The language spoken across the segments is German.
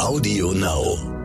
Audio Now.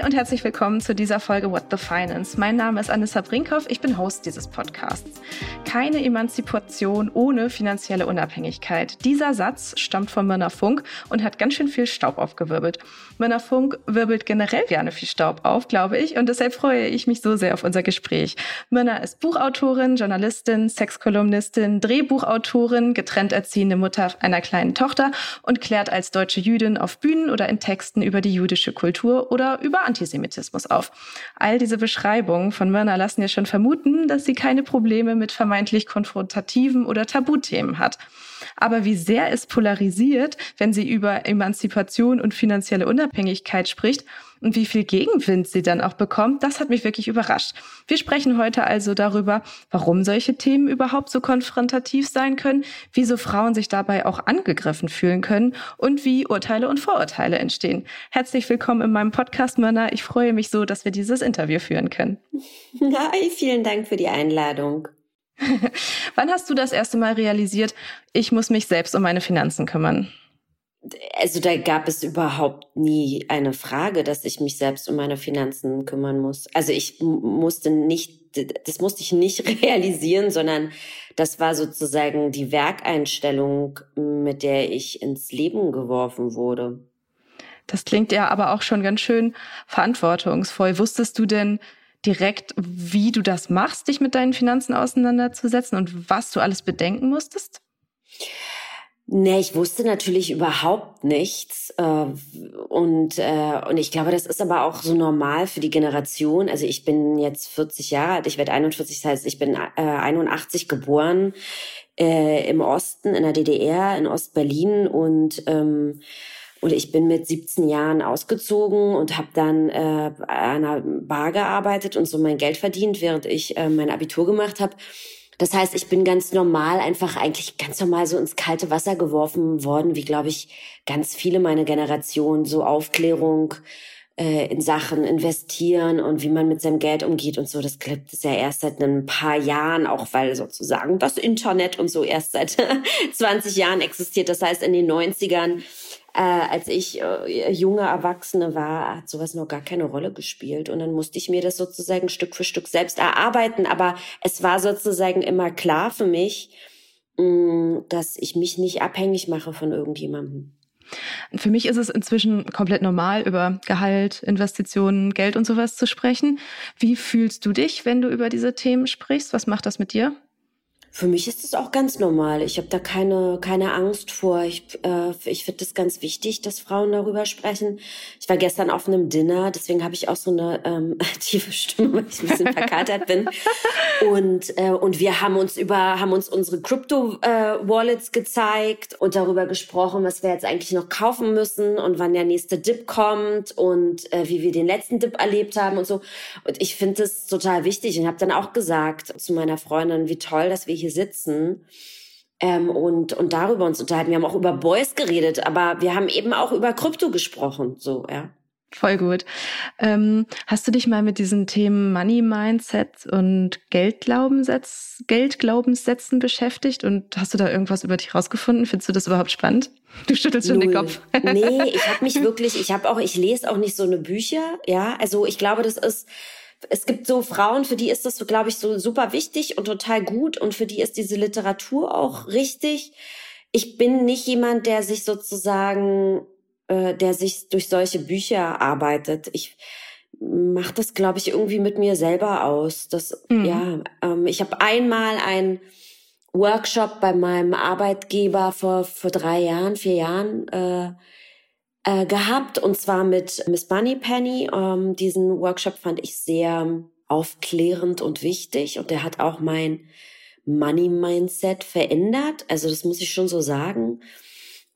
Hi und herzlich willkommen zu dieser Folge What the Finance. Mein Name ist Anissa Brinkhoff, ich bin Host dieses Podcasts. Keine Emanzipation ohne finanzielle Unabhängigkeit. Dieser Satz stammt von Myrna Funk und hat ganz schön viel Staub aufgewirbelt. Myrna Funk wirbelt generell gerne viel Staub auf, glaube ich, und deshalb freue ich mich so sehr auf unser Gespräch. Myrna ist Buchautorin, Journalistin, Sexkolumnistin, Drehbuchautorin, getrennt erziehende Mutter einer kleinen Tochter und klärt als deutsche Jüdin auf Bühnen oder in Texten über die jüdische Kultur oder über Antisemitismus auf. All diese Beschreibungen von Myrna lassen ja schon vermuten, dass sie keine Probleme mit vermeintlich konfrontativen oder Tabuthemen hat. Aber wie sehr es polarisiert, wenn sie über Emanzipation und finanzielle Unabhängigkeit spricht und wie viel Gegenwind sie dann auch bekommt, das hat mich wirklich überrascht. Wir sprechen heute also darüber, warum solche Themen überhaupt so konfrontativ sein können, wieso Frauen sich dabei auch angegriffen fühlen können und wie Urteile und Vorurteile entstehen. Herzlich willkommen in meinem Podcast, Mörner. Ich freue mich so, dass wir dieses Interview führen können. Hi, vielen Dank für die Einladung. Wann hast du das erste Mal realisiert, ich muss mich selbst um meine Finanzen kümmern? Also da gab es überhaupt nie eine Frage, dass ich mich selbst um meine Finanzen kümmern muss. Also ich musste nicht, das musste ich nicht realisieren, sondern das war sozusagen die Werkeinstellung, mit der ich ins Leben geworfen wurde. Das klingt ja aber auch schon ganz schön verantwortungsvoll. Wusstest du denn direkt, wie du das machst, dich mit deinen Finanzen auseinanderzusetzen und was du alles bedenken musstest? Nee, ich wusste natürlich überhaupt nichts. Äh, und, äh, und ich glaube, das ist aber auch so normal für die Generation. Also ich bin jetzt 40 Jahre alt, ich werde 41, das heißt, ich bin 81 äh, geboren im Osten, in der DDR, in Ostberlin und ähm, und ich bin mit 17 Jahren ausgezogen und habe dann äh, an einer Bar gearbeitet und so mein Geld verdient, während ich äh, mein Abitur gemacht habe. Das heißt, ich bin ganz normal, einfach eigentlich ganz normal so ins kalte Wasser geworfen worden, wie glaube ich ganz viele meiner Generation, so Aufklärung äh, in Sachen investieren und wie man mit seinem Geld umgeht und so. Das gibt es ja erst seit ein paar Jahren, auch weil sozusagen das Internet und so erst seit 20 Jahren existiert. Das heißt, in den 90ern äh, als ich äh, junge Erwachsene war, hat sowas noch gar keine Rolle gespielt. Und dann musste ich mir das sozusagen Stück für Stück selbst erarbeiten. Aber es war sozusagen immer klar für mich, mh, mm, dass ich mich nicht abhängig mache von irgendjemandem. Für mich ist es inzwischen komplett normal, über Gehalt, Investitionen, Geld und sowas zu sprechen. Wie fühlst du dich, wenn du über diese Themen sprichst? Was macht das mit dir? Für mich ist das auch ganz normal. Ich habe da keine, keine Angst vor. Ich, äh, ich finde das ganz wichtig, dass Frauen darüber sprechen. Ich war gestern auf einem Dinner, deswegen habe ich auch so eine ähm, tiefe Stimme, weil ich ein bisschen verkatert bin. Und, äh, und wir haben uns über, haben uns unsere Crypto-Wallets äh, gezeigt und darüber gesprochen, was wir jetzt eigentlich noch kaufen müssen und wann der nächste Dip kommt und äh, wie wir den letzten Dip erlebt haben und so. Und ich finde das total wichtig und habe dann auch gesagt zu meiner Freundin, wie toll, dass wir hier sitzen ähm, und, und darüber uns unterhalten. Wir haben auch über Boys geredet, aber wir haben eben auch über Krypto gesprochen, so, ja. Voll gut. Ähm, hast du dich mal mit diesen Themen Money Mindset und Geldglaubenssätz, Geldglaubenssätzen beschäftigt und hast du da irgendwas über dich rausgefunden? Findest du das überhaupt spannend? Du schüttelst schon den Kopf. nee, ich habe mich wirklich, ich habe auch, ich lese auch nicht so eine Bücher, ja. Also ich glaube, das ist es gibt so Frauen, für die ist das so, glaube ich, so super wichtig und total gut und für die ist diese Literatur auch richtig. Ich bin nicht jemand, der sich sozusagen, äh, der sich durch solche Bücher arbeitet. Ich mache das, glaube ich, irgendwie mit mir selber aus. Das, mhm. ja, ähm, ich habe einmal ein Workshop bei meinem Arbeitgeber vor vor drei Jahren, vier Jahren. Äh, äh, gehabt und zwar mit Miss Bunny Penny. Ähm, diesen Workshop fand ich sehr aufklärend und wichtig und der hat auch mein Money Mindset verändert. Also das muss ich schon so sagen.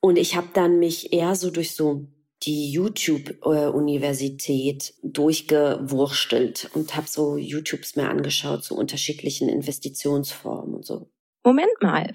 Und ich habe dann mich eher so durch so die YouTube-Universität durchgewurstelt und habe so YouTubes mehr angeschaut zu unterschiedlichen Investitionsformen und so. Moment mal,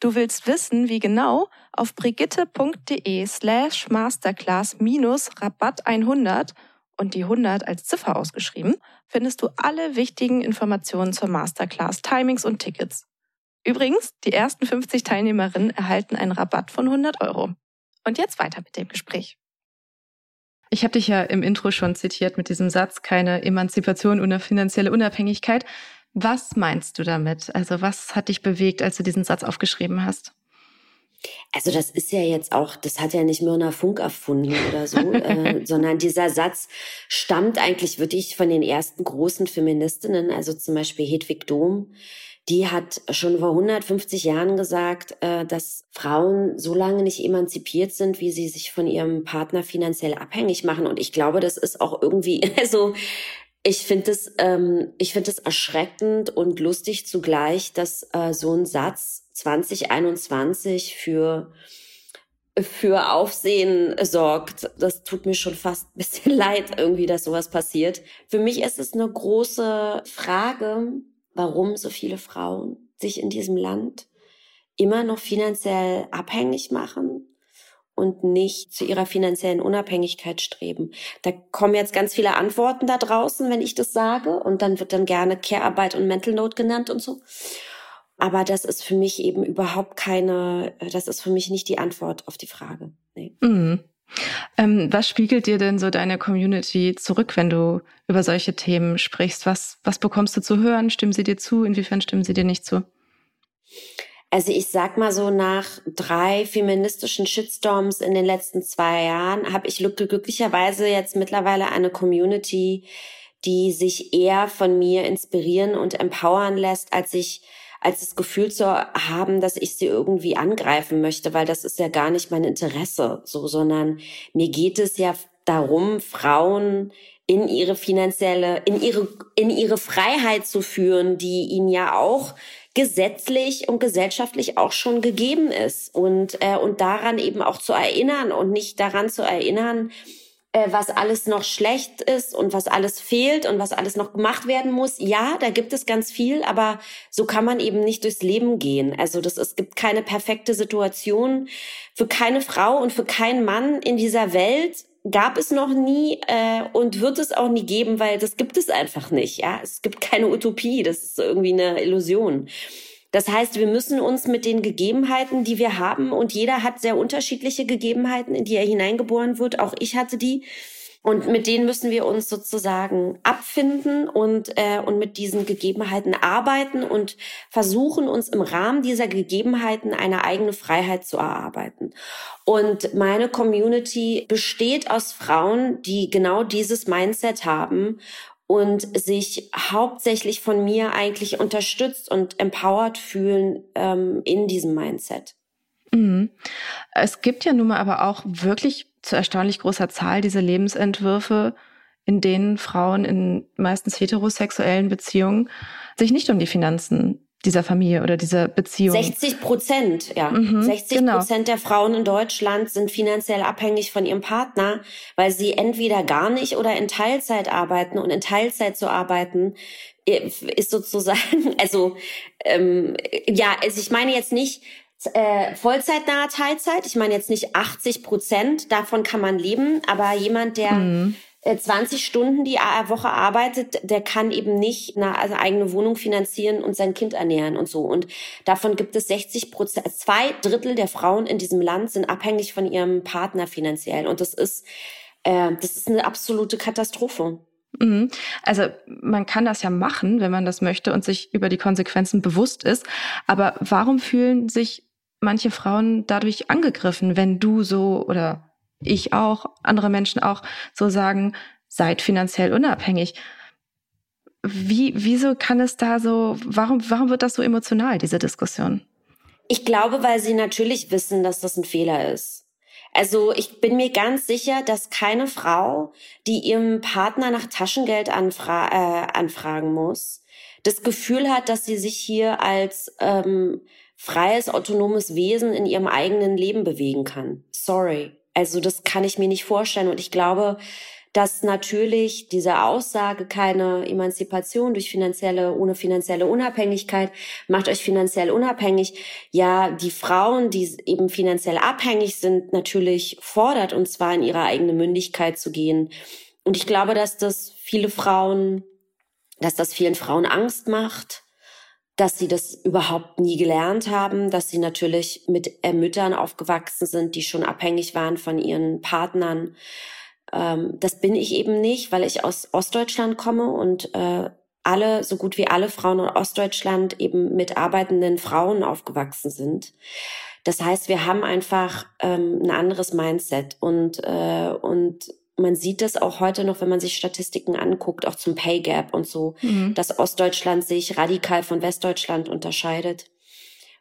Du willst wissen, wie genau? Auf brigitte.de slash masterclass minus Rabatt 100 und die 100 als Ziffer ausgeschrieben, findest du alle wichtigen Informationen zur Masterclass, Timings und Tickets. Übrigens, die ersten 50 Teilnehmerinnen erhalten einen Rabatt von 100 Euro. Und jetzt weiter mit dem Gespräch. Ich habe dich ja im Intro schon zitiert mit diesem Satz, keine Emanzipation ohne finanzielle Unabhängigkeit. Was meinst du damit? Also was hat dich bewegt, als du diesen Satz aufgeschrieben hast? Also das ist ja jetzt auch, das hat ja nicht Myrna Funk erfunden oder so, äh, sondern dieser Satz stammt eigentlich wirklich von den ersten großen Feministinnen, also zum Beispiel Hedwig Dohm, die hat schon vor 150 Jahren gesagt, äh, dass Frauen so lange nicht emanzipiert sind, wie sie sich von ihrem Partner finanziell abhängig machen. Und ich glaube, das ist auch irgendwie, also ich finde es, ähm, ich finde es erschreckend und lustig zugleich, dass äh, so ein Satz 2021 für für Aufsehen sorgt. Das tut mir schon fast ein bisschen leid, irgendwie, dass sowas passiert. Für mich ist es eine große Frage, warum so viele Frauen sich in diesem Land immer noch finanziell abhängig machen und nicht zu ihrer finanziellen Unabhängigkeit streben. Da kommen jetzt ganz viele Antworten da draußen, wenn ich das sage. Und dann wird dann gerne Care-Arbeit und Mental Note genannt und so. Aber das ist für mich eben überhaupt keine, das ist für mich nicht die Antwort auf die Frage. Nee. Mhm. Ähm, was spiegelt dir denn so deine Community zurück, wenn du über solche Themen sprichst? Was, was bekommst du zu hören? Stimmen sie dir zu? Inwiefern stimmen sie dir nicht zu? Also ich sag mal so, nach drei feministischen Shitstorms in den letzten zwei Jahren habe ich glücklicherweise jetzt mittlerweile eine Community, die sich eher von mir inspirieren und empowern lässt, als ich als das Gefühl zu haben, dass ich sie irgendwie angreifen möchte, weil das ist ja gar nicht mein Interesse, so, sondern mir geht es ja darum, Frauen in ihre finanzielle, in ihre, in ihre Freiheit zu führen, die ihnen ja auch gesetzlich und gesellschaftlich auch schon gegeben ist und, äh, und daran eben auch zu erinnern und nicht daran zu erinnern, äh, was alles noch schlecht ist und was alles fehlt und was alles noch gemacht werden muss. Ja, da gibt es ganz viel, aber so kann man eben nicht durchs Leben gehen. Also das, es gibt keine perfekte Situation für keine Frau und für keinen Mann in dieser Welt gab es noch nie äh, und wird es auch nie geben, weil das gibt es einfach nicht. Ja, es gibt keine Utopie. Das ist irgendwie eine Illusion. Das heißt, wir müssen uns mit den Gegebenheiten, die wir haben, und jeder hat sehr unterschiedliche Gegebenheiten, in die er hineingeboren wird. Auch ich hatte die. Und mit denen müssen wir uns sozusagen abfinden und, äh, und mit diesen Gegebenheiten arbeiten und versuchen, uns im Rahmen dieser Gegebenheiten eine eigene Freiheit zu erarbeiten. Und meine Community besteht aus Frauen, die genau dieses Mindset haben und sich hauptsächlich von mir eigentlich unterstützt und empowered fühlen ähm, in diesem Mindset. Mhm. Es gibt ja nun mal aber auch wirklich zu erstaunlich großer Zahl diese Lebensentwürfe, in denen Frauen in meistens heterosexuellen Beziehungen sich nicht um die Finanzen dieser Familie oder dieser Beziehung. 60 Prozent, ja. Mhm, 60 genau. Prozent der Frauen in Deutschland sind finanziell abhängig von ihrem Partner, weil sie entweder gar nicht oder in Teilzeit arbeiten. Und in Teilzeit zu arbeiten äh, ist sozusagen, also ähm, ja, also ich meine jetzt nicht äh, vollzeitnahe Teilzeit. Ich meine jetzt nicht 80 Prozent, davon kann man leben, aber jemand, der mhm. 20 äh, Stunden die Woche arbeitet, der kann eben nicht eine also eigene Wohnung finanzieren und sein Kind ernähren und so. Und davon gibt es 60 Prozent, zwei Drittel der Frauen in diesem Land sind abhängig von ihrem Partner finanziell. Und das ist, äh, das ist eine absolute Katastrophe. Mhm. Also man kann das ja machen, wenn man das möchte und sich über die Konsequenzen bewusst ist. Aber warum fühlen sich manche Frauen dadurch angegriffen, wenn du so oder ich auch, andere Menschen auch so sagen, seid finanziell unabhängig. Wie, wieso kann es da so, warum, warum wird das so emotional, diese Diskussion? Ich glaube, weil sie natürlich wissen, dass das ein Fehler ist. Also ich bin mir ganz sicher, dass keine Frau, die ihrem Partner nach Taschengeld anfra äh, anfragen muss, das Gefühl hat, dass sie sich hier als ähm, freies, autonomes Wesen in ihrem eigenen Leben bewegen kann. Sorry. Also das kann ich mir nicht vorstellen. Und ich glaube, dass natürlich diese Aussage keine Emanzipation durch finanzielle, ohne finanzielle Unabhängigkeit macht euch finanziell unabhängig. Ja, die Frauen, die eben finanziell abhängig sind, natürlich fordert und zwar in ihre eigene Mündigkeit zu gehen. Und ich glaube, dass das viele Frauen, dass das vielen Frauen Angst macht, dass sie das überhaupt nie gelernt haben, dass sie natürlich mit Müttern aufgewachsen sind, die schon abhängig waren von ihren Partnern ähm, das bin ich eben nicht, weil ich aus Ostdeutschland komme und äh, alle, so gut wie alle Frauen in Ostdeutschland eben mit arbeitenden Frauen aufgewachsen sind. Das heißt, wir haben einfach ähm, ein anderes Mindset und, äh, und man sieht das auch heute noch, wenn man sich Statistiken anguckt, auch zum Pay Gap und so, mhm. dass Ostdeutschland sich radikal von Westdeutschland unterscheidet.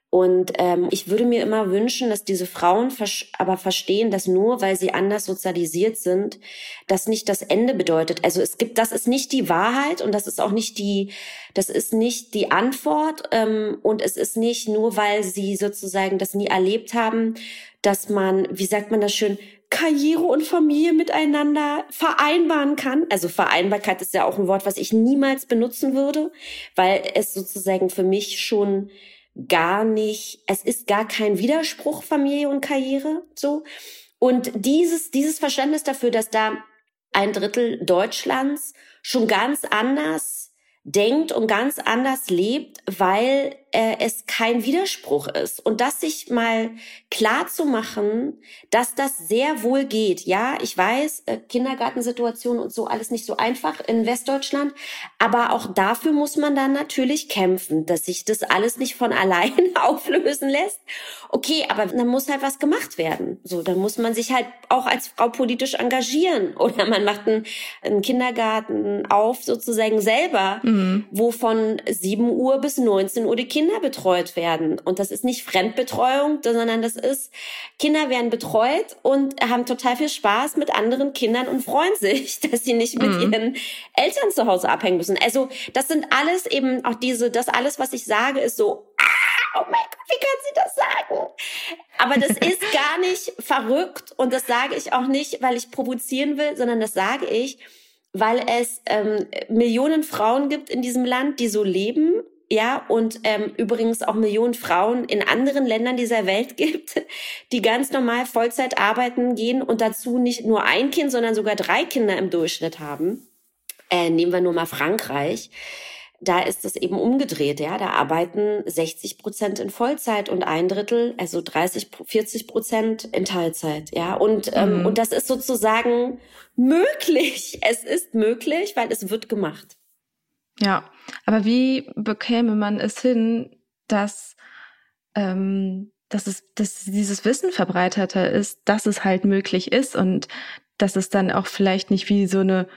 Und ähm, ich würde mir immer wünschen, dass diese Frauen aber verstehen, dass nur weil sie anders sozialisiert sind, das nicht das Ende bedeutet. Also es gibt, das ist nicht die Wahrheit und das ist auch nicht die, das ist nicht die Antwort ähm, und es ist nicht nur, weil sie sozusagen das nie erlebt haben, dass man, wie sagt man das schön, Karriere und Familie miteinander vereinbaren kann. Also Vereinbarkeit ist ja auch ein Wort, was ich niemals benutzen würde, weil es sozusagen für mich schon gar nicht, es ist gar kein Widerspruch Familie und Karriere, so. Und dieses, dieses Verständnis dafür, dass da ein Drittel Deutschlands schon ganz anders denkt und ganz anders lebt, weil äh, es kein Widerspruch ist. Und das sich mal klar zu machen, dass das sehr wohl geht. Ja, ich weiß, äh, Kindergartensituation und so alles nicht so einfach in Westdeutschland, aber auch dafür muss man dann natürlich kämpfen, dass sich das alles nicht von allein auflösen lässt. Okay, aber dann muss halt was gemacht werden. So, dann muss man sich halt auch als Frau politisch engagieren oder man macht einen, einen Kindergarten auf sozusagen selber, mhm. wo von 7 Uhr bis 19 Uhr die Kinder betreut werden. Und das ist nicht Fremdbetreuung, sondern das ist, Kinder werden betreut und haben total viel Spaß mit anderen Kindern und freuen sich, dass sie nicht mit mhm. ihren Eltern zu Hause abhängen müssen. Also das sind alles eben auch diese, das alles, was ich sage, ist so, ah, oh mein Gott, wie kann sie das sagen? Aber das ist gar nicht verrückt und das sage ich auch nicht, weil ich provozieren will, sondern das sage ich, weil es ähm, Millionen Frauen gibt in diesem Land, die so leben ja, und ähm, übrigens auch Millionen Frauen in anderen Ländern dieser Welt gibt, die ganz normal Vollzeit arbeiten gehen und dazu nicht nur ein Kind, sondern sogar drei Kinder im Durchschnitt haben. Äh, nehmen wir nur mal Frankreich. Da ist es eben umgedreht, ja. Da arbeiten 60 Prozent in Vollzeit und ein Drittel, also 30, 40 Prozent in Teilzeit, ja. Und, ähm, mhm. und das ist sozusagen möglich. Es ist möglich, weil es wird gemacht. Ja, aber wie bekäme man es hin, dass, ähm, dass, es, dass dieses Wissen verbreiteter ist, dass es halt möglich ist und dass es dann auch vielleicht nicht wie so eine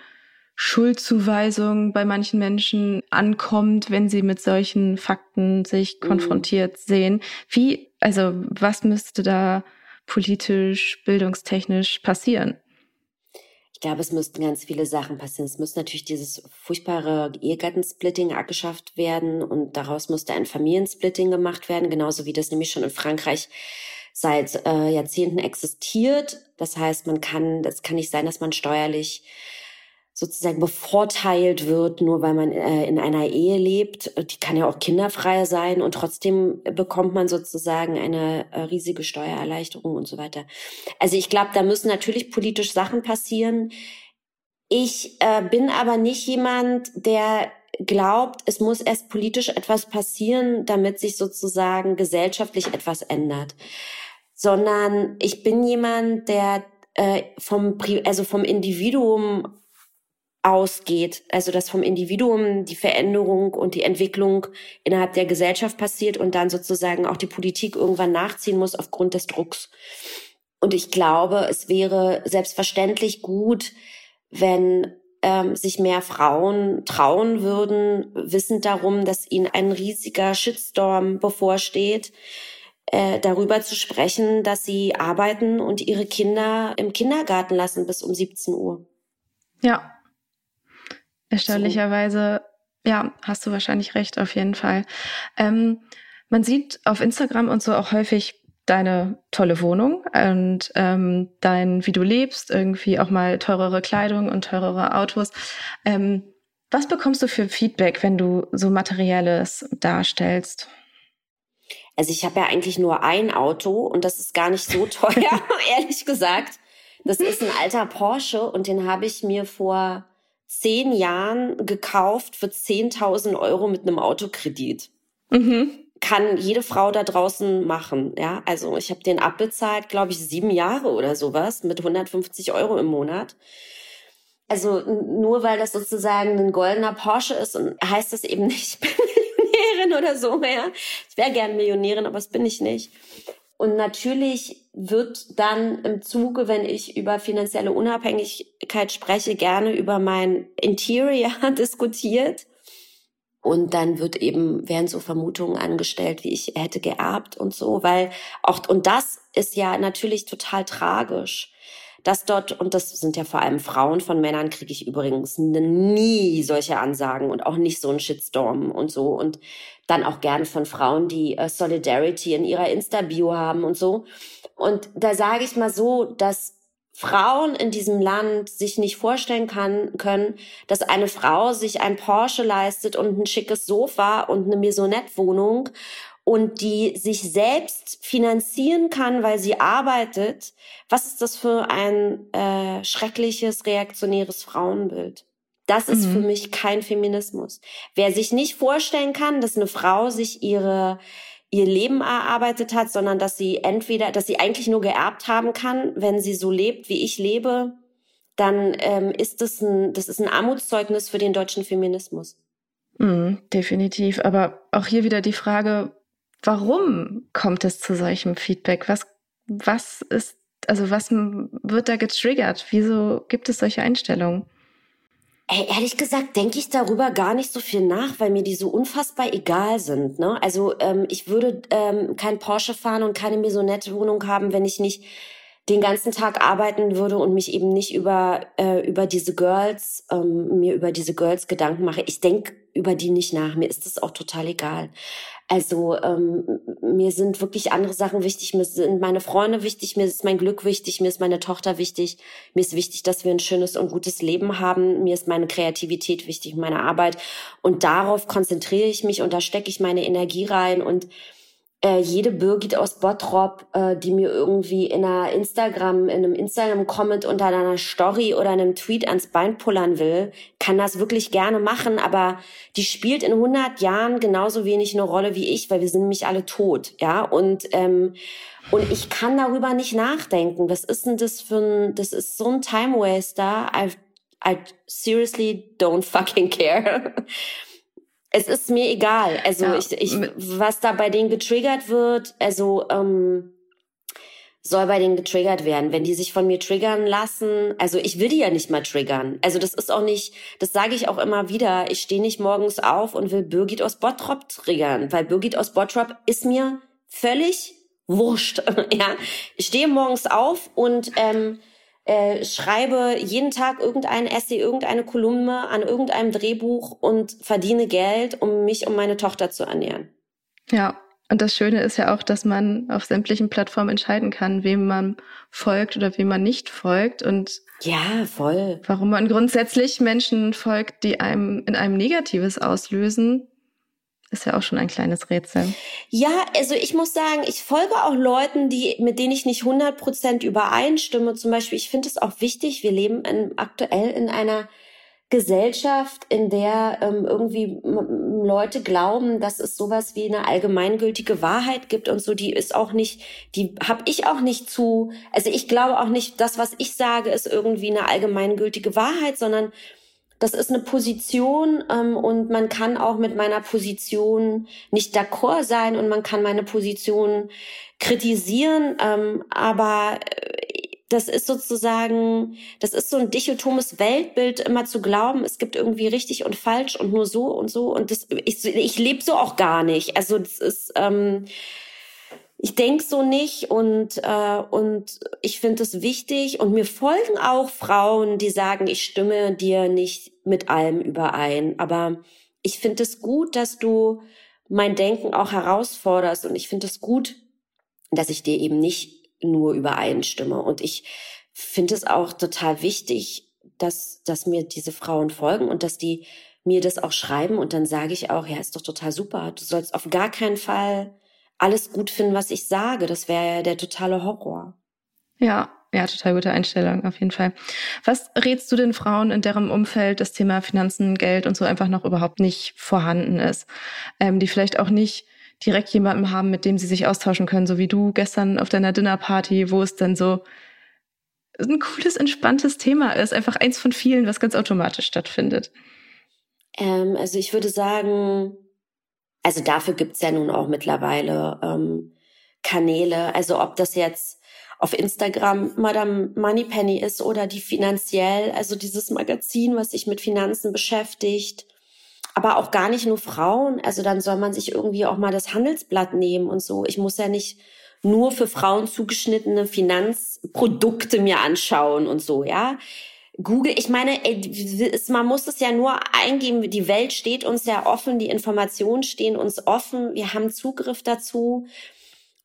Schuldzuweisung bei manchen Menschen ankommt, wenn sie mit solchen Fakten sich mhm. konfrontiert sehen. Wie, also was müsste da politisch, bildungstechnisch passieren? Ich glaube, es müssten ganz viele Sachen passieren. Es müsste natürlich dieses furchtbare Ehegattensplitting abgeschafft werden und daraus müsste ein Familiensplitting gemacht werden, genauso wie das nämlich schon in Frankreich seit äh, Jahrzehnten existiert. Das heißt, man kann, das kann nicht sein, dass man steuerlich sozusagen bevorteilt wird, nur weil man äh, in einer Ehe lebt. Die kann ja auch kinderfrei sein und trotzdem bekommt man sozusagen eine äh, riesige Steuererleichterung und so weiter. Also ich glaube, da müssen natürlich politisch Sachen passieren. Ich äh, bin aber nicht jemand, der glaubt, es muss erst politisch etwas passieren, damit sich sozusagen gesellschaftlich etwas ändert, sondern ich bin jemand, der äh, vom, also vom Individuum ausgeht, also dass vom Individuum die Veränderung und die Entwicklung innerhalb der Gesellschaft passiert und dann sozusagen auch die Politik irgendwann nachziehen muss aufgrund des Drucks. Und ich glaube, es wäre selbstverständlich gut, wenn ähm, sich mehr Frauen trauen würden, wissend darum, dass ihnen ein riesiger Shitstorm bevorsteht, äh, darüber zu sprechen, dass sie arbeiten und ihre Kinder im Kindergarten lassen bis um 17 Uhr. Ja. Erstaunlicherweise, so. ja, hast du wahrscheinlich recht, auf jeden Fall. Ähm, man sieht auf Instagram und so auch häufig deine tolle Wohnung und ähm, dein, wie du lebst, irgendwie auch mal teurere Kleidung und teurere Autos. Ähm, was bekommst du für Feedback, wenn du so Materielles darstellst? Also ich habe ja eigentlich nur ein Auto und das ist gar nicht so teuer, ehrlich gesagt. Das ist ein alter Porsche und den habe ich mir vor zehn Jahren gekauft für 10.000 Euro mit einem Autokredit. Mhm kann jede Frau da draußen machen. Ja, also ich habe den abbezahlt, glaube ich, sieben Jahre oder sowas mit 150 Euro im Monat. Also nur weil das sozusagen ein goldener Porsche ist, heißt das eben nicht, ich bin Millionärin oder so. Ja, ich wäre gern Millionärin, aber das bin ich nicht. Und natürlich wird dann im Zuge, wenn ich über finanzielle Unabhängigkeit spreche, gerne über mein Interior diskutiert. Und dann wird eben, werden so Vermutungen angestellt, wie ich hätte geerbt und so, weil auch, und das ist ja natürlich total tragisch, dass dort, und das sind ja vor allem Frauen, von Männern kriege ich übrigens nie solche Ansagen und auch nicht so einen Shitstorm und so. Und dann auch gerne von Frauen, die äh, Solidarity in ihrer Insta-Bio haben und so. Und da sage ich mal so, dass Frauen in diesem Land sich nicht vorstellen kann, können, dass eine Frau sich ein Porsche leistet und ein schickes Sofa und eine Maisonette-Wohnung und die sich selbst finanzieren kann, weil sie arbeitet. Was ist das für ein äh, schreckliches, reaktionäres Frauenbild? Das ist mhm. für mich kein Feminismus. Wer sich nicht vorstellen kann, dass eine Frau sich ihre ihr Leben erarbeitet hat, sondern dass sie entweder, dass sie eigentlich nur geerbt haben kann, wenn sie so lebt, wie ich lebe, dann ähm, ist das ein, das ist ein Armutszeugnis für den deutschen Feminismus. Mm, definitiv. Aber auch hier wieder die Frage, warum kommt es zu solchem Feedback? Was, was ist, also was wird da getriggert? Wieso gibt es solche Einstellungen? Ey, ehrlich gesagt denke ich darüber gar nicht so viel nach, weil mir die so unfassbar egal sind. Ne? Also ähm, ich würde ähm, kein Porsche fahren und keine Maisonette-Wohnung haben, wenn ich nicht den ganzen Tag arbeiten würde und mich eben nicht über äh, über diese Girls ähm, mir über diese Girls Gedanken mache. Ich denke über die nicht nach. Mir ist das auch total egal. Also ähm, mir sind wirklich andere Sachen wichtig. Mir sind meine Freunde wichtig. Mir ist mein Glück wichtig. Mir ist meine Tochter wichtig. Mir ist wichtig, dass wir ein schönes und gutes Leben haben. Mir ist meine Kreativität wichtig, meine Arbeit. Und darauf konzentriere ich mich und da stecke ich meine Energie rein und äh, jede Birgit aus Bottrop, äh, die mir irgendwie in einer Instagram, in einem Instagram-Comment unter einer Story oder einem Tweet ans Bein pullern will, kann das wirklich gerne machen, aber die spielt in 100 Jahren genauso wenig eine Rolle wie ich, weil wir sind nämlich alle tot, ja, und ähm, und ich kann darüber nicht nachdenken. Was ist denn das für ein, das ist so ein Time Waster. I, I seriously don't fucking care. Es ist mir egal. Also ja. ich, ich, was da bei denen getriggert wird, also ähm, soll bei denen getriggert werden. Wenn die sich von mir triggern lassen, also ich will die ja nicht mal triggern. Also das ist auch nicht, das sage ich auch immer wieder. Ich stehe nicht morgens auf und will Birgit aus Bottrop triggern, weil Birgit aus Bottrop ist mir völlig wurscht. ja, ich stehe morgens auf und ähm, äh, schreibe jeden Tag irgendein Essay, irgendeine Kolumne an irgendeinem Drehbuch und verdiene Geld, um mich um meine Tochter zu ernähren. Ja, und das Schöne ist ja auch, dass man auf sämtlichen Plattformen entscheiden kann, wem man folgt oder wem man nicht folgt und ja, voll. Warum man grundsätzlich Menschen folgt, die einem in einem Negatives auslösen, ist ja auch schon ein kleines Rätsel. Ja, also ich muss sagen, ich folge auch Leuten, die, mit denen ich nicht 100 Prozent übereinstimme. Zum Beispiel, ich finde es auch wichtig, wir leben in, aktuell in einer Gesellschaft, in der ähm, irgendwie Leute glauben, dass es sowas wie eine allgemeingültige Wahrheit gibt und so, die ist auch nicht, die habe ich auch nicht zu, also ich glaube auch nicht, das, was ich sage, ist irgendwie eine allgemeingültige Wahrheit, sondern das ist eine Position ähm, und man kann auch mit meiner Position nicht d'accord sein und man kann meine Position kritisieren, ähm, aber äh, das ist sozusagen, das ist so ein dichotomes Weltbild, immer zu glauben, es gibt irgendwie richtig und falsch und nur so und so. Und das, ich, ich lebe so auch gar nicht. Also das ist, ähm, ich denk so nicht und, äh, und ich finde es wichtig. Und mir folgen auch Frauen, die sagen, ich stimme dir nicht mit allem überein. Aber ich finde es gut, dass du mein Denken auch herausforderst. Und ich finde es gut, dass ich dir eben nicht nur übereinstimme. Und ich finde es auch total wichtig, dass, dass mir diese Frauen folgen und dass die mir das auch schreiben. Und dann sage ich auch, ja, ist doch total super. Du sollst auf gar keinen Fall alles gut finden, was ich sage. Das wäre ja der totale Horror. Ja, ja, total gute Einstellung, auf jeden Fall. Was rätst du den Frauen, in deren Umfeld das Thema Finanzen, Geld und so einfach noch überhaupt nicht vorhanden ist? Ähm, die vielleicht auch nicht direkt jemanden haben, mit dem sie sich austauschen können, so wie du gestern auf deiner Dinnerparty, wo es dann so ein cooles, entspanntes Thema ist. Einfach eins von vielen, was ganz automatisch stattfindet. Ähm, also ich würde sagen, also dafür gibt's ja nun auch mittlerweile ähm, Kanäle. Also ob das jetzt auf Instagram Madame Moneypenny ist oder die finanziell, also dieses Magazin, was sich mit Finanzen beschäftigt. Aber auch gar nicht nur Frauen. Also dann soll man sich irgendwie auch mal das Handelsblatt nehmen und so. Ich muss ja nicht nur für Frauen zugeschnittene Finanzprodukte mir anschauen und so, ja. Google, ich meine, man muss es ja nur eingeben, die Welt steht uns ja offen, die Informationen stehen uns offen, wir haben Zugriff dazu.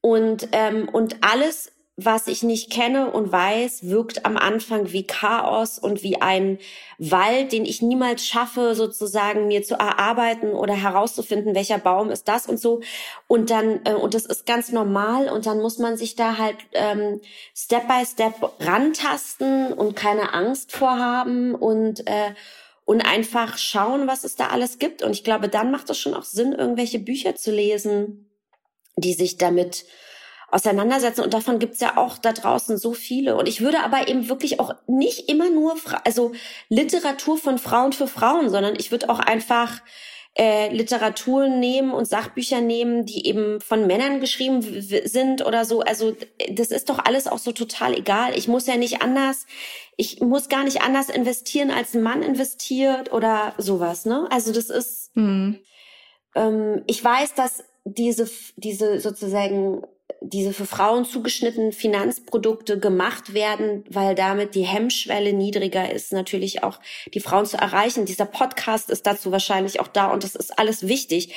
Und, ähm, und alles was ich nicht kenne und weiß, wirkt am Anfang wie Chaos und wie ein Wald, den ich niemals schaffe, sozusagen mir zu erarbeiten oder herauszufinden, welcher Baum ist das und so. Und dann, äh, und das ist ganz normal und dann muss man sich da halt ähm, Step by Step rantasten und keine Angst vorhaben und äh, und einfach schauen, was es da alles gibt. Und ich glaube, dann macht es schon auch Sinn, irgendwelche Bücher zu lesen, die sich damit auseinandersetzen. Und davon gibt's ja auch da draußen so viele. Und ich würde aber eben wirklich auch nicht immer nur, also Literatur von Frauen für Frauen, sondern ich würde auch einfach äh, Literaturen nehmen und Sachbücher nehmen, die eben von Männern geschrieben sind oder so. Also das ist doch alles auch so total egal. Ich muss ja nicht anders, ich muss gar nicht anders investieren, als ein Mann investiert oder sowas. Ne? Also das ist, mhm. ähm, ich weiß, dass diese, diese sozusagen diese für Frauen zugeschnittenen Finanzprodukte gemacht werden, weil damit die Hemmschwelle niedriger ist, natürlich auch die Frauen zu erreichen. Dieser Podcast ist dazu wahrscheinlich auch da und das ist alles wichtig.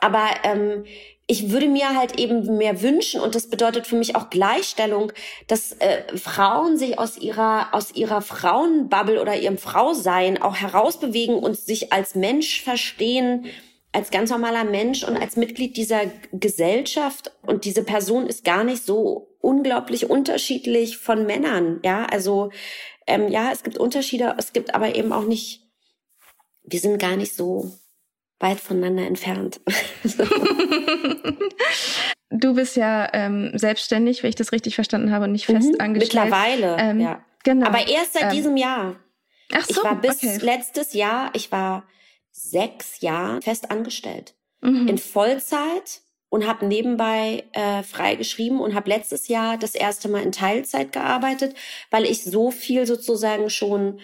Aber ähm, ich würde mir halt eben mehr wünschen und das bedeutet für mich auch Gleichstellung, dass äh, Frauen sich aus ihrer aus ihrer Frauenbubble oder ihrem Frausein auch herausbewegen und sich als Mensch verstehen als ganz normaler Mensch und als Mitglied dieser Gesellschaft und diese Person ist gar nicht so unglaublich unterschiedlich von Männern. Ja, also ähm, ja, es gibt Unterschiede, es gibt aber eben auch nicht, wir sind gar nicht so weit voneinander entfernt. du bist ja ähm, selbstständig, wenn ich das richtig verstanden habe, und nicht fest mhm, angestellt. Mittlerweile, ähm, ja. Genau. Aber erst seit ähm, diesem Jahr. Ach so, ich war bis okay. letztes Jahr, ich war sechs Jahren fest angestellt. Mhm. In Vollzeit und habe nebenbei äh, frei geschrieben und habe letztes Jahr das erste Mal in Teilzeit gearbeitet, weil ich so viel sozusagen schon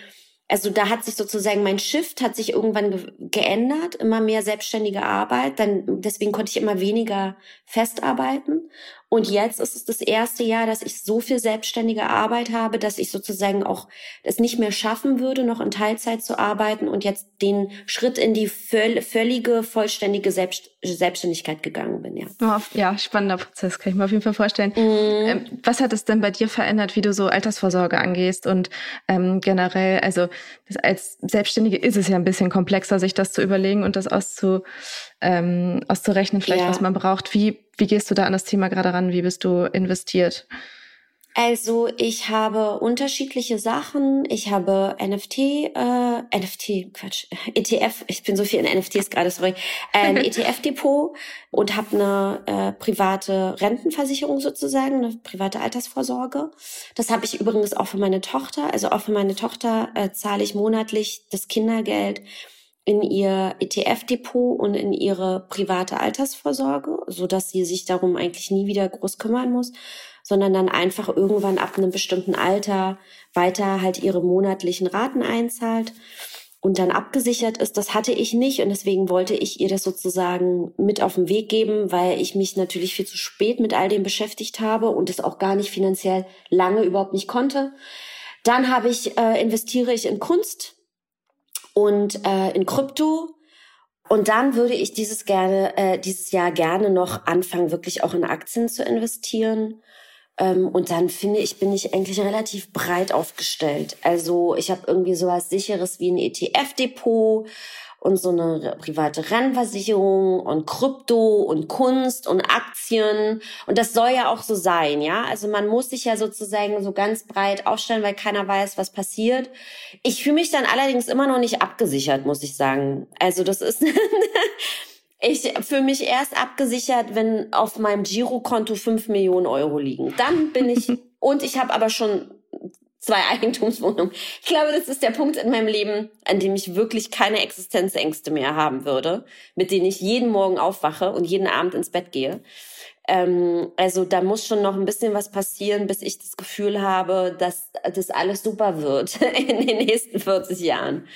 also da hat sich sozusagen mein Shift hat sich irgendwann ge geändert, immer mehr selbstständige Arbeit, dann deswegen konnte ich immer weniger festarbeiten und jetzt ist es das erste Jahr, dass ich so viel selbstständige Arbeit habe, dass ich sozusagen auch es nicht mehr schaffen würde, noch in Teilzeit zu arbeiten und jetzt den Schritt in die völlige, vollständige Selbst Selbstständigkeit gegangen bin. Ja. Oh, ja, spannender Prozess, kann ich mir auf jeden Fall vorstellen. Mm. Ähm, was hat es denn bei dir verändert, wie du so Altersvorsorge angehst und ähm, generell, also als Selbstständige ist es ja ein bisschen komplexer, sich das zu überlegen und das auszu ähm, auszurechnen, vielleicht, ja. was man braucht. Wie, wie gehst du da an das Thema gerade ran? Wie bist du investiert? Also ich habe unterschiedliche Sachen. Ich habe NFT, äh, NFT, Quatsch, ETF. Ich bin so viel in NFTs gerade, sorry. Ein ETF-Depot und habe eine äh, private Rentenversicherung sozusagen, eine private Altersvorsorge. Das habe ich übrigens auch für meine Tochter. Also auch für meine Tochter äh, zahle ich monatlich das Kindergeld in ihr ETF-Depot und in ihre private Altersvorsorge, so dass sie sich darum eigentlich nie wieder groß kümmern muss sondern dann einfach irgendwann ab einem bestimmten Alter weiter halt ihre monatlichen Raten einzahlt und dann abgesichert ist. Das hatte ich nicht und deswegen wollte ich ihr das sozusagen mit auf den Weg geben, weil ich mich natürlich viel zu spät mit all dem beschäftigt habe und es auch gar nicht finanziell lange überhaupt nicht konnte. Dann habe ich äh, investiere ich in Kunst und äh, in Krypto und dann würde ich dieses gerne äh, dieses Jahr gerne noch anfangen, wirklich auch in Aktien zu investieren. Ähm, und dann finde ich, bin ich eigentlich relativ breit aufgestellt. Also ich habe irgendwie sowas sicheres wie ein ETF-Depot und so eine private Rennversicherung und Krypto und Kunst und Aktien. Und das soll ja auch so sein, ja. Also man muss sich ja sozusagen so ganz breit aufstellen, weil keiner weiß, was passiert. Ich fühle mich dann allerdings immer noch nicht abgesichert, muss ich sagen. Also das ist Ich fühle mich erst abgesichert, wenn auf meinem Girokonto fünf Millionen Euro liegen. Dann bin ich, und ich habe aber schon zwei Eigentumswohnungen. Ich glaube, das ist der Punkt in meinem Leben, an dem ich wirklich keine Existenzängste mehr haben würde, mit denen ich jeden Morgen aufwache und jeden Abend ins Bett gehe. Ähm, also da muss schon noch ein bisschen was passieren, bis ich das Gefühl habe, dass das alles super wird in den nächsten 40 Jahren.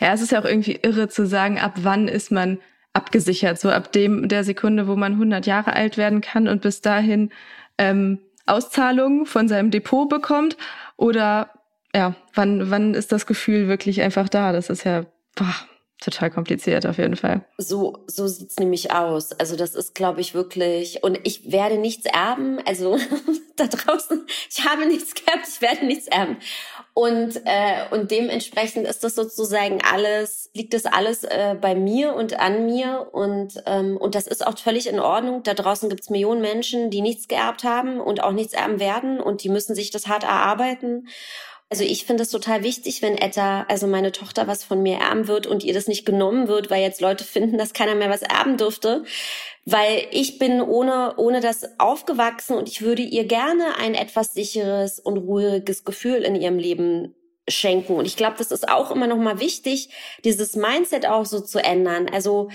Ja, es ist ja auch irgendwie irre zu sagen, ab wann ist man abgesichert, so ab dem der Sekunde, wo man 100 Jahre alt werden kann und bis dahin ähm, Auszahlungen von seinem Depot bekommt oder ja, wann wann ist das Gefühl wirklich einfach da? Das ist ja boah, total kompliziert auf jeden Fall. So so sieht's nämlich aus. Also das ist, glaube ich, wirklich und ich werde nichts erben. Also da draußen, ich habe nichts gehabt, ich werde nichts erben. Und, äh, und dementsprechend ist das sozusagen alles, liegt das alles äh, bei mir und an mir. Und, ähm, und das ist auch völlig in Ordnung. Da draußen gibt's Millionen Menschen, die nichts geerbt haben und auch nichts erben werden. Und die müssen sich das hart erarbeiten. Also ich finde es total wichtig, wenn Etta, also meine Tochter, was von mir erben wird und ihr das nicht genommen wird, weil jetzt Leute finden, dass keiner mehr was erben dürfte. Weil ich bin ohne, ohne das aufgewachsen und ich würde ihr gerne ein etwas sicheres und ruhiges Gefühl in ihrem Leben schenken. Und ich glaube, das ist auch immer noch mal wichtig, dieses Mindset auch so zu ändern. Also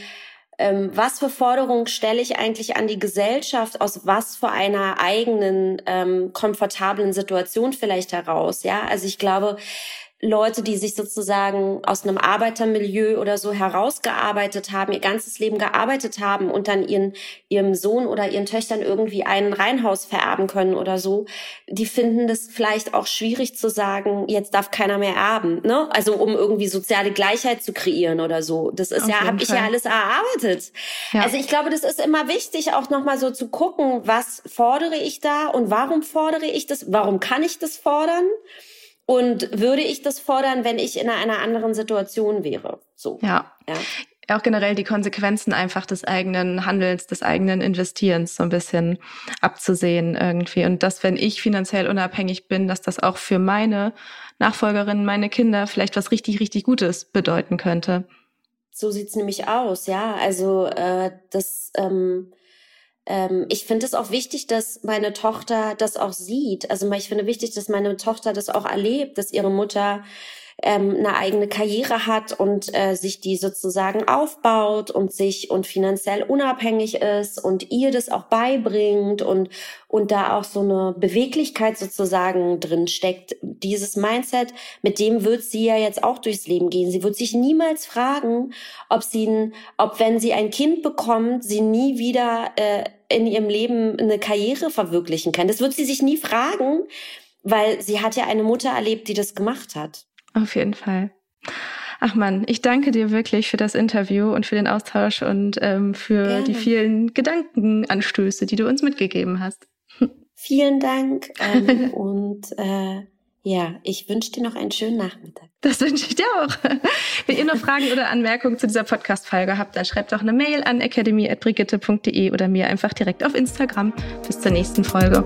ähm, was für Forderungen stelle ich eigentlich an die Gesellschaft aus was für einer eigenen ähm, komfortablen Situation vielleicht heraus? Ja, also ich glaube, Leute, die sich sozusagen aus einem Arbeitermilieu oder so herausgearbeitet haben, ihr ganzes Leben gearbeitet haben und dann ihren, ihrem Sohn oder ihren Töchtern irgendwie ein Reihenhaus vererben können oder so, die finden das vielleicht auch schwierig zu sagen, jetzt darf keiner mehr erben, ne? Also um irgendwie soziale Gleichheit zu kreieren oder so. Das ist Auf ja, habe ich ja alles erarbeitet. Ja. Also ich glaube, das ist immer wichtig, auch nochmal so zu gucken, was fordere ich da und warum fordere ich das? Warum kann ich das fordern? Und würde ich das fordern, wenn ich in einer anderen Situation wäre? So. Ja. ja. Auch generell die Konsequenzen einfach des eigenen Handels, des eigenen Investierens so ein bisschen abzusehen irgendwie. Und dass, wenn ich finanziell unabhängig bin, dass das auch für meine Nachfolgerinnen, meine Kinder vielleicht was richtig, richtig Gutes bedeuten könnte. So sieht's nämlich aus, ja. Also äh, das ähm, ähm, ich finde es auch wichtig, dass meine Tochter das auch sieht. Also ich finde wichtig, dass meine Tochter das auch erlebt, dass ihre Mutter ähm, eine eigene Karriere hat und äh, sich die sozusagen aufbaut und sich und finanziell unabhängig ist und ihr das auch beibringt und und da auch so eine Beweglichkeit sozusagen drin steckt. Dieses Mindset, mit dem wird sie ja jetzt auch durchs Leben gehen. Sie wird sich niemals fragen, ob sie, ob wenn sie ein Kind bekommt, sie nie wieder äh, in ihrem Leben eine Karriere verwirklichen kann. Das wird sie sich nie fragen, weil sie hat ja eine Mutter erlebt, die das gemacht hat. Auf jeden Fall. Ach man, ich danke dir wirklich für das Interview und für den Austausch und ähm, für Gerne. die vielen Gedankenanstöße, die du uns mitgegeben hast. Vielen Dank ähm, und äh, ja, ich wünsche dir noch einen schönen Nachmittag. Das wünsche ich dir auch. Wenn ihr noch Fragen oder Anmerkungen zu dieser Podcast-Folge habt, dann schreibt doch eine Mail an academy.brigitte.de oder mir einfach direkt auf Instagram. Bis zur nächsten Folge.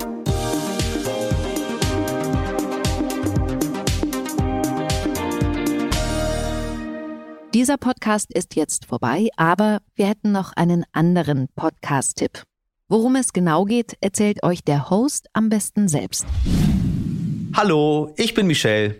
Dieser Podcast ist jetzt vorbei, aber wir hätten noch einen anderen Podcast-Tipp. Worum es genau geht, erzählt euch der Host am besten selbst. Hallo, ich bin Michelle.